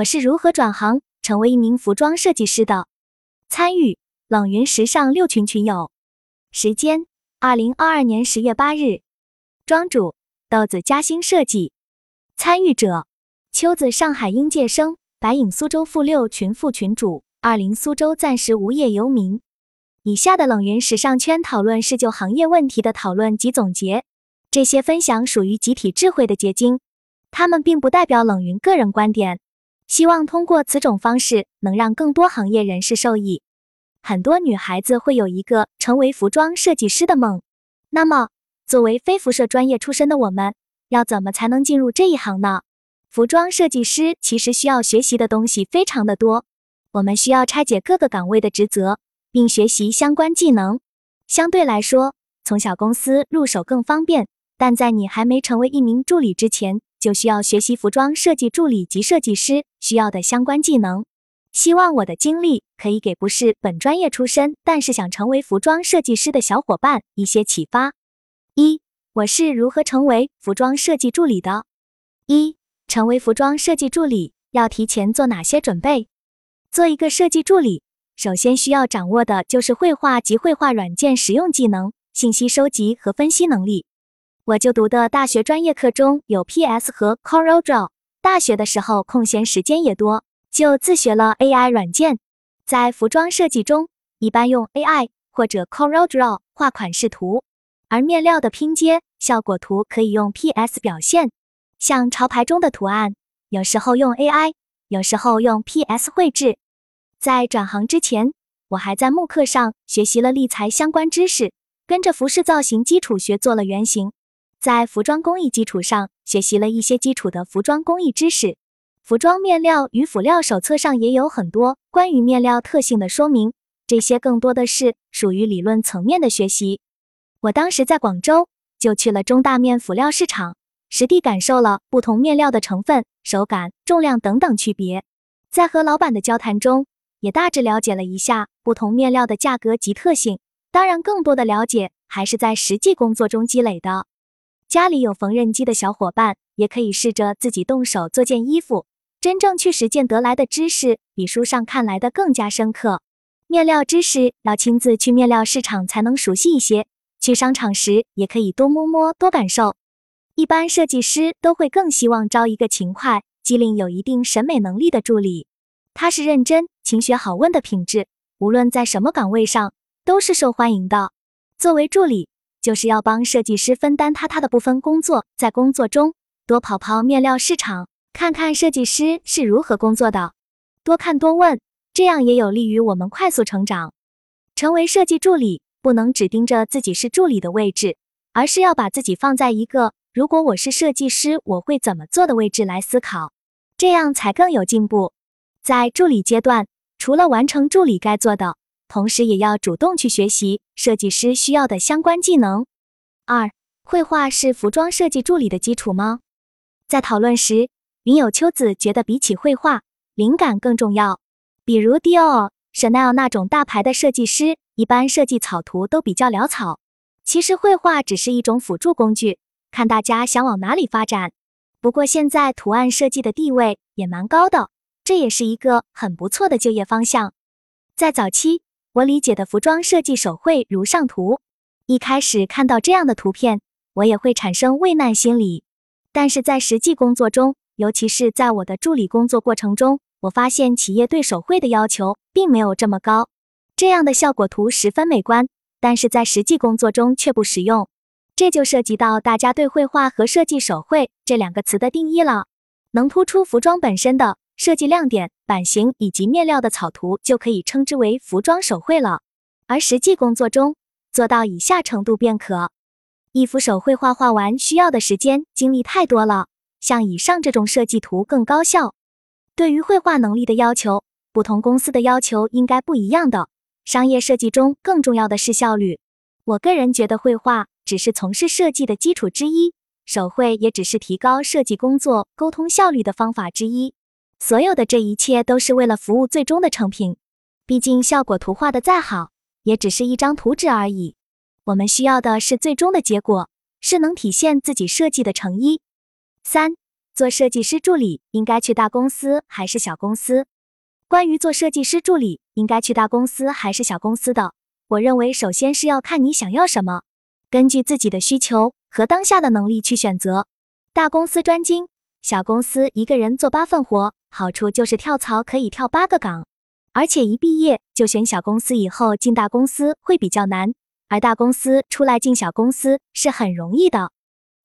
我是如何转行成为一名服装设计师的。参与冷云时尚六群群友，时间二零二二年十月八日。庄主豆子嘉兴设计，参与者秋子上海应届生，白影苏州负六群副群主，二零苏州暂时无业游民。以下的冷云时尚圈讨论是就行业问题的讨论及总结，这些分享属于集体智慧的结晶，他们并不代表冷云个人观点。希望通过此种方式能让更多行业人士受益。很多女孩子会有一个成为服装设计师的梦，那么作为非辐射专业出身的我们，要怎么才能进入这一行呢？服装设计师其实需要学习的东西非常的多，我们需要拆解各个岗位的职责。并学习相关技能，相对来说，从小公司入手更方便。但在你还没成为一名助理之前，就需要学习服装设计助理及设计师需要的相关技能。希望我的经历可以给不是本专业出身，但是想成为服装设计师的小伙伴一些启发。一、我是如何成为服装设计助理的？一、成为服装设计助理要提前做哪些准备？做一个设计助理。首先需要掌握的就是绘画及绘画软件使用技能、信息收集和分析能力。我就读的大学专业课中有 PS 和 CorelDRAW，大学的时候空闲时间也多，就自学了 AI 软件。在服装设计中，一般用 AI 或者 CorelDRAW 画款式图，而面料的拼接效果图可以用 PS 表现。像潮牌中的图案，有时候用 AI，有时候用 PS 绘制。在转行之前，我还在慕课上学习了立裁相关知识，跟着服饰造型基础学做了原型。在服装工艺基础上学习了一些基础的服装工艺知识。服装面料与辅料手册上也有很多关于面料特性的说明，这些更多的是属于理论层面的学习。我当时在广州，就去了中大面辅料市场，实地感受了不同面料的成分、手感、重量等等区别。在和老板的交谈中，也大致了解了一下不同面料的价格及特性，当然更多的了解还是在实际工作中积累的。家里有缝纫机的小伙伴，也可以试着自己动手做件衣服，真正去实践得来的知识，比书上看来的更加深刻。面料知识要亲自去面料市场才能熟悉一些，去商场时也可以多摸摸多感受。一般设计师都会更希望招一个勤快、机灵、有一定审美能力的助理。他是认真、勤学好问的品质，无论在什么岗位上都是受欢迎的。作为助理，就是要帮设计师分担他他的部分工作，在工作中多跑跑面料市场，看看设计师是如何工作的，多看多问，这样也有利于我们快速成长。成为设计助理，不能只盯着自己是助理的位置，而是要把自己放在一个如果我是设计师，我会怎么做的位置来思考，这样才更有进步。在助理阶段，除了完成助理该做的，同时也要主动去学习设计师需要的相关技能。二、绘画是服装设计助理的基础吗？在讨论时，云友秋子觉得比起绘画，灵感更重要。比如 Dior、Chanel 那种大牌的设计师，一般设计草图都比较潦草。其实绘画只是一种辅助工具，看大家想往哪里发展。不过现在图案设计的地位也蛮高的。这也是一个很不错的就业方向。在早期，我理解的服装设计手绘如上图，一开始看到这样的图片，我也会产生畏难心理。但是在实际工作中，尤其是在我的助理工作过程中，我发现企业对手绘的要求并没有这么高。这样的效果图十分美观，但是在实际工作中却不实用。这就涉及到大家对绘画和设计手绘这两个词的定义了。能突出服装本身的。设计亮点、版型以及面料的草图就可以称之为服装手绘了，而实际工作中做到以下程度便可。一幅手绘画画完需要的时间精力太多了，像以上这种设计图更高效。对于绘画能力的要求，不同公司的要求应该不一样的。商业设计中更重要的是效率。我个人觉得绘画只是从事设计的基础之一，手绘也只是提高设计工作沟通效率的方法之一。所有的这一切都是为了服务最终的成品。毕竟效果图画的再好，也只是一张图纸而已。我们需要的是最终的结果，是能体现自己设计的诚意。三、做设计师助理应该去大公司还是小公司？关于做设计师助理应该去大公司还是小公司的，我认为首先是要看你想要什么，根据自己的需求和当下的能力去选择。大公司专精，小公司一个人做八份活，好处就是跳槽可以跳八个岗，而且一毕业就选小公司，以后进大公司会比较难，而大公司出来进小公司是很容易的。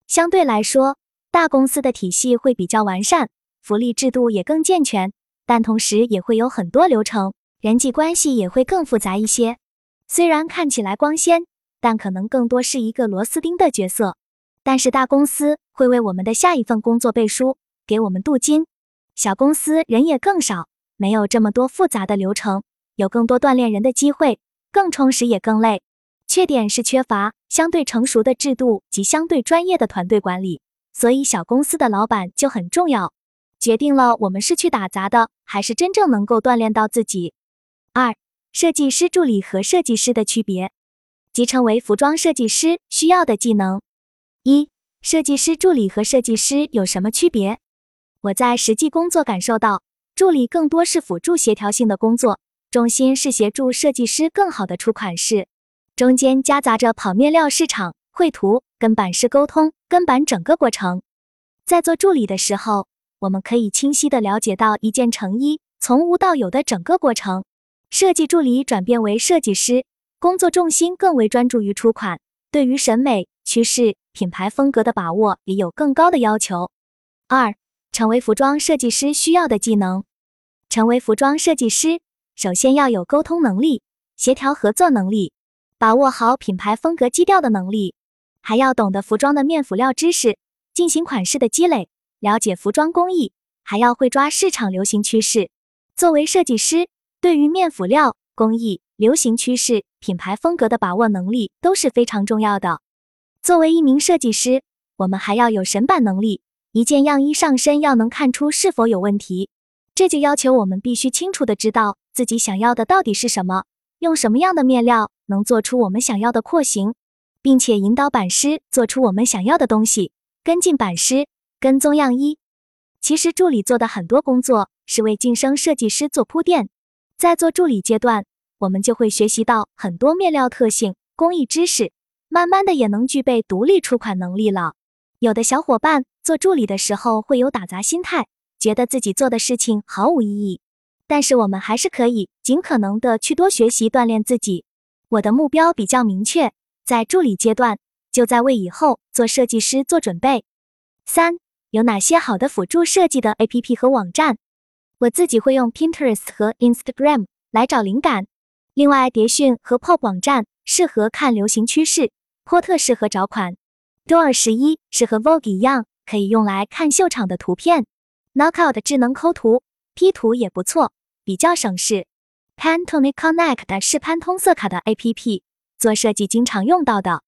相对来说，大公司的体系会比较完善，福利制度也更健全，但同时也会有很多流程，人际关系也会更复杂一些。虽然看起来光鲜，但可能更多是一个螺丝钉的角色。但是大公司会为我们的下一份工作背书，给我们镀金。小公司人也更少，没有这么多复杂的流程，有更多锻炼人的机会，更充实也更累。缺点是缺乏相对成熟的制度及相对专业的团队管理。所以，小公司的老板就很重要，决定了我们是去打杂的，还是真正能够锻炼到自己。二、设计师助理和设计师的区别即成为服装设计师需要的技能。一、设计师助理和设计师有什么区别？我在实际工作感受到，助理更多是辅助协调性的工作，重心是协助设计师更好的出款式，中间夹杂着跑面料市场。绘图跟版师沟通，跟版整个过程。在做助理的时候，我们可以清晰的了解到一件成衣从无到有的整个过程。设计助理转变为设计师，工作重心更为专注于出款，对于审美趋势、品牌风格的把握也有更高的要求。二，成为服装设计师需要的技能。成为服装设计师，首先要有沟通能力、协调合作能力，把握好品牌风格基调的能力。还要懂得服装的面辅料知识，进行款式的积累，了解服装工艺，还要会抓市场流行趋势。作为设计师，对于面辅料工艺、流行趋势、品牌风格的把握能力都是非常重要的。作为一名设计师，我们还要有审版能力，一件样衣上身要能看出是否有问题，这就要求我们必须清楚的知道自己想要的到底是什么，用什么样的面料能做出我们想要的廓形。并且引导版师做出我们想要的东西，跟进版师，跟踪样衣。其实助理做的很多工作是为晋升设计师做铺垫。在做助理阶段，我们就会学习到很多面料特性、工艺知识，慢慢的也能具备独立出款能力了。有的小伙伴做助理的时候会有打杂心态，觉得自己做的事情毫无意义。但是我们还是可以尽可能的去多学习锻炼自己。我的目标比较明确。在助理阶段，就在为以后做设计师做准备。三，有哪些好的辅助设计的 APP 和网站？我自己会用 Pinterest 和 Instagram 来找灵感。另外，蝶讯和 Pop 网站适合看流行趋势，波特适合找款，Door 十一是和 Vogue 一样，可以用来看秀场的图片。Knockout 智能抠图 P 图也不错，比较省事。Pantone Connect 是潘通色卡的 APP。做设计经常用到的